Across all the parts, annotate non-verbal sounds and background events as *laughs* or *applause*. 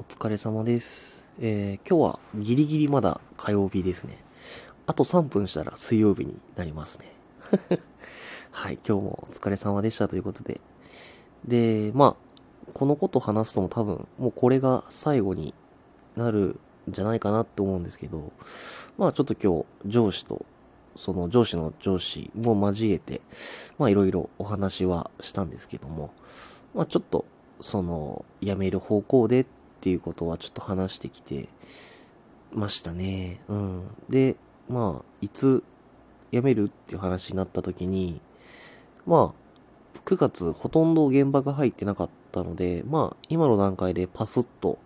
お疲れ様です。えー、今日はギリギリまだ火曜日ですね。あと3分したら水曜日になりますね。*laughs* はい、今日もお疲れ様でしたということで。で、まあ、このこと話すとも多分、もうこれが最後になるんじゃないかなって思うんですけど、まあちょっと今日上司と、その上司の上司も交えて、まあいろいろお話はしたんですけども、まあちょっと、その、辞める方向でっっていうことはちょっと話してきてましたね。うん。で、まあ、いつ辞めるっていう話になった時に、まあ、9月ほとんど現場が入ってなかったので、まあ、今の段階でパスッと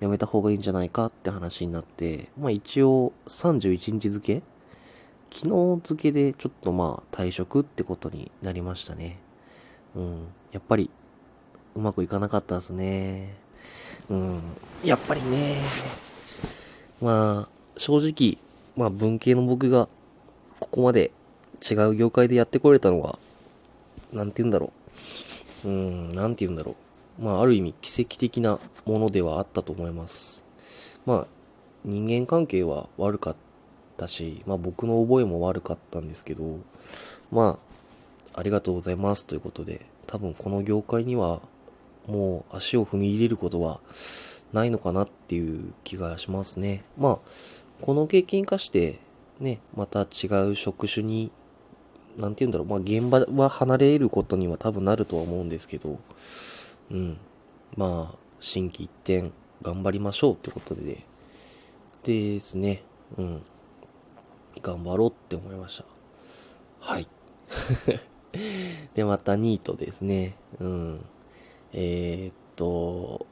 辞めた方がいいんじゃないかって話になって、まあ一応31日付昨日付でちょっとまあ退職ってことになりましたね。うん。やっぱりうまくいかなかったですね。うん。やっぱりね。まあ、正直、まあ文系の僕がここまで違う業界でやってこれたのは、なんて言うんだろう。うん、なんて言うんだろう。まあある意味奇跡的なものではあったと思います。まあ、人間関係は悪かったし、まあ僕の覚えも悪かったんですけど、まあ、ありがとうございますということで、多分この業界にはもう足を踏み入れることはないのかなっていう気がしますね。まあ、この経験生かして、ね、また違う職種に、なんて言うんだろう、まあ現場は離れることには多分なるとは思うんですけど、うん。まあ、心機一転頑張りましょうってことで、ですね、うん。頑張ろうって思いました。はい。*laughs* で、またニートですね。うん。えー、っと、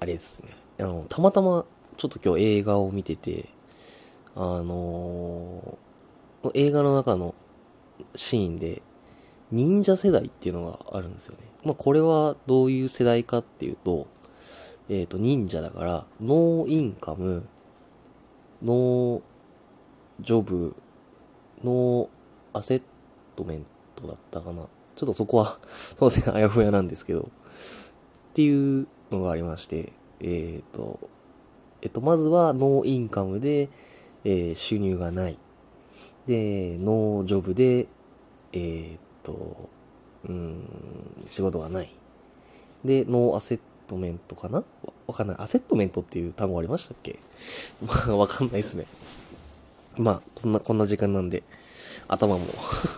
あれですね。あの、たまたま、ちょっと今日映画を見てて、あのー映画の中のシーンで、忍者世代っていうのがあるんですよね。まあ、これはどういう世代かっていうと、えっ、と、忍者だから、 no income、no job、no assetment だったかな。ちょっとそこは、すいません、あやふやなんですけど、っていうのがありまして、えっ、と、えっと、まずは no income で、えー収入がない。で、 no job で、えーっと、うん、仕事がない。で、ノーアセットメントかな？わわかんない。アセットメントっていう単語ありましたっけ？*laughs* まあ、わかんないですね。まあ、こんな、こんな時間なんで、頭も、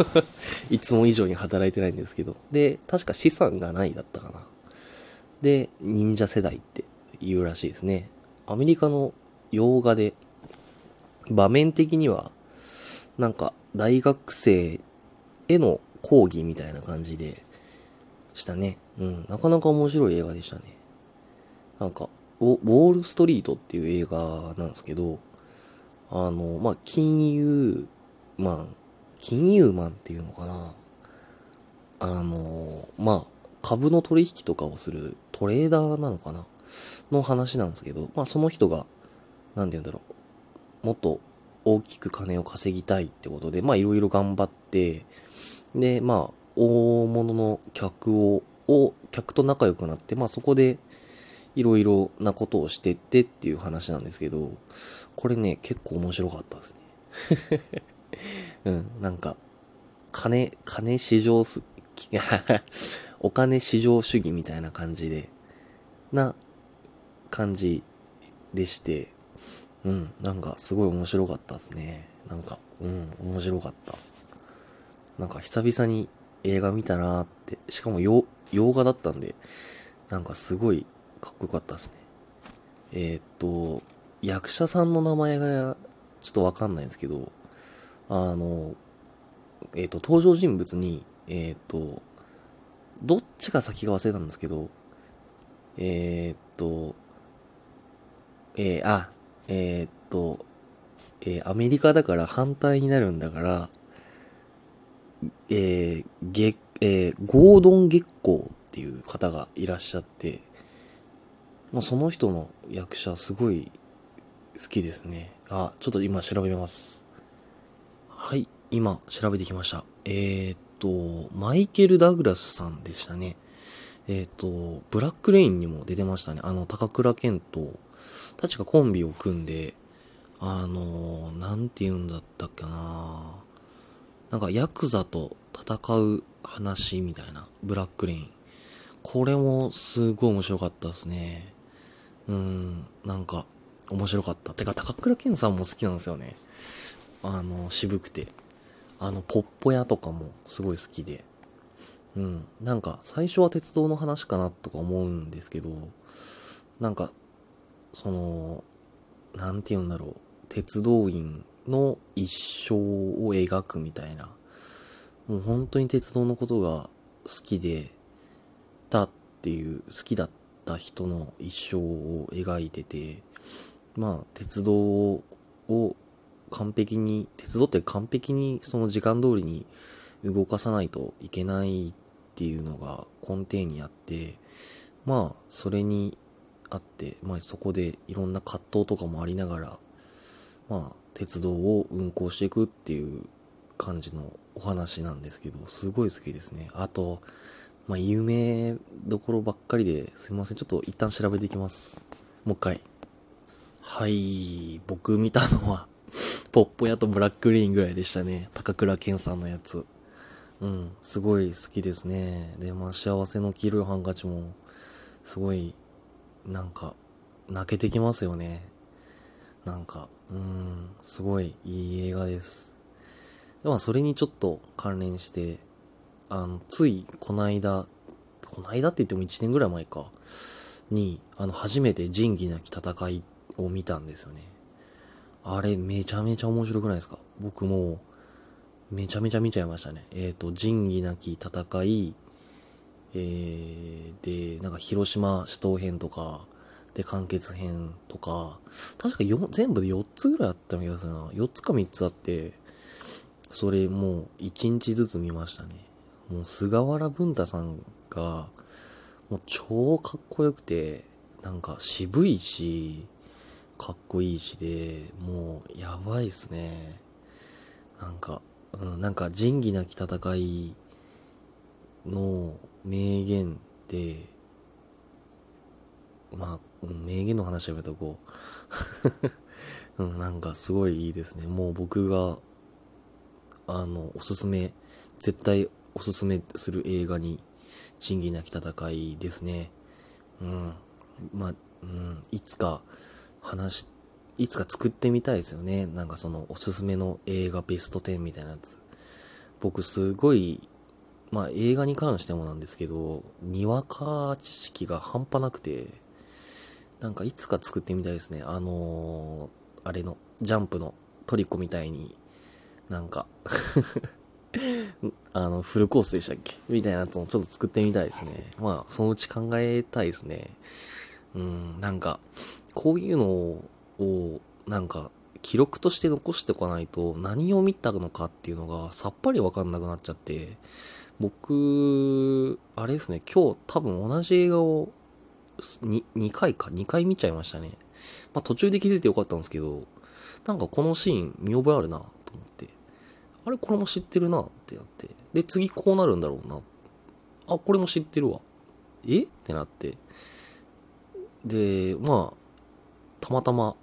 *laughs* いつも以上に働いてないんですけど。で、確か資産がないだったかな。で、忍者世代って言うらしいですね。アメリカの洋画で、場面的には、なんか、大学生への講義みたいな感じでしたね。うん、なかなか面白い映画でしたね。なんか、ウォールストリートっていう映画なんですけど、あの、まあ、金融マン、金融マンっていうのかな。あの、まあ、株の取引とかをするトレーダーなのかなの話なんですけど、まあ、その人が、なんて言うんだろう。もっと大きく金を稼ぎたいってことで、まあいろいろ頑張って、で、まあ、大物の客を、を、客と仲良くなって、まあそこで、いろいろなことをしてってっていう話なんですけど、これね、結構面白かったですね。*laughs* うん、なんか、金、金市場す、*laughs* お金市場主義みたいな感じで、な感じでして、うん、なんかすごい面白かったですね。なんか、うん、面白かった。なんか久々に映画見たなーって、しかも洋洋画だったんで、なんかすごいかっこよかったですね。えーっと、役者さんの名前がちょっとわかんないんですけど、あの、えーっと、登場人物に、えーっと、どっちが先か忘れたんですけど、えーっと、えー、あ、えーっと、えーアメリカだから反対になるんだから、えー、月、えーゴードン月光っていう方がいらっしゃって、まあ、その人の役者すごい好きですね。あ、ちょっと今調べます。はい、今調べてきました。えーっと、マイケル・ダグラスさんでしたね。ええっ、と、ブラックレインにも出てましたね。あの、高倉健と、確かコンビを組んで、あの、なんて言うんだったっけななんか、ヤクザと戦う話みたいな、ブラックレイン。これもすごい面白かったですね。うん、なんか、面白かった。てか、高倉健さんも好きなんですよね。あの、渋くて。あの、ポッポ屋とかもすごい好きで。うん。なんか、最初は鉄道の話かなとか思うんですけど、なんか、その、なんて言うんだろう。鉄道員の一生を描くみたいな。もう本当に鉄道のことが好きで、たっていう、好きだった人の一生を描いてて、まあ、鉄道を完璧に、鉄道って完璧にその時間通りに動かさないといけないっていうのが根底にあって、まあ、それにあって、まあそこでいろんな葛藤とかもありながら、まあ、鉄道を運行していくっていう感じのお話なんですけど、すごい好きですね。あと、まあ、有名どころばっかりですいません。ちょっと一旦調べていきます。もう一回。はい、僕見たのはポッポ屋とブラックリーンぐらいでしたね。高倉健さんのやつ。うん、すごい好きですね。で、まあ、幸せの黄色いハンカチも、すごい、なんか、泣けてきますよね。なんか、うん、すごいいい映画です。でまあ、それにちょっと関連して、あの、つい、この間、この間って言っても1年ぐらい前か、に、あの、初めて仁義なき戦いを見たんですよね。あれ、めちゃめちゃ面白くないですか？僕も、めちゃめちゃ見ちゃいましたね。えっ、ー、と、仁義なき戦い、えー、で、なんか広島死闘編とか、で、完結編とか、確か全部で4つぐらいあった気がするな。4つか3つあって、それもう1日ずつ見ましたね。もう菅原文太さんが、もう超かっこよくて、なんか渋いし、かっこいいしで、もうやばいっすね。なんか、うん、なんか仁義なき戦いの名言で、まあ、名言の話はやめとこう。*laughs* うん、なんかすごいいいですね。もう僕が、あの、おすすめ、絶対おすすめする映画に、仁義なき戦いですね。うん。まあ、うん、いつか話、いつか作ってみたいですよね。なんかそのおすすめの映画ベスト10みたいなやつ。僕すごい、まあ映画に関してもなんですけど、にわか知識が半端なくて、なんかいつか作ってみたいですね。あのー、あれの、ジャンプのトリコみたいに、なんか *laughs* あの、フルコースでしたっけ？みたいなやつもちょっと作ってみたいですね。まあ、そのうち考えたいですね。うん、なんか、こういうのを、なんか、記録として残しておかないと、何を見たのかっていうのがさっぱりわかんなくなっちゃって、僕、あれですね、今日多分同じ映画を2、2回か、2回見ちゃいましたね。まあ途中で気づいてよかったんですけど、なんかこのシーン見覚えあるなと思って、あれこれも知ってるなってなって、で次こうなるんだろうな。あ、これも知ってるわ。え？ってなって、で、まあ、たまたま、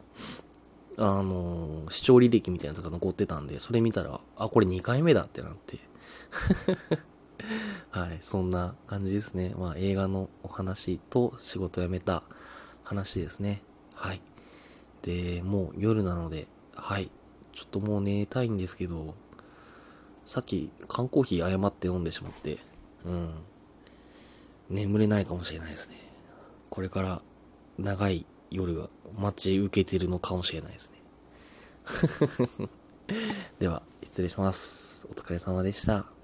あのー、視聴履歴みたいなやつが残ってたんで、それ見たら、あ、これ2回目だってなって *laughs* はい、そんな感じですね。まあ、映画のお話と仕事辞めた話ですね。はい。で、もう夜なので、はい。ちょっともう寝たいんですけど、さっき缶コーヒー誤って飲んでしまって、うん。眠れないかもしれないですね。これから長い夜が待ち受けてるのかもしれないですね。*laughs* では、失礼します。お疲れ様でした。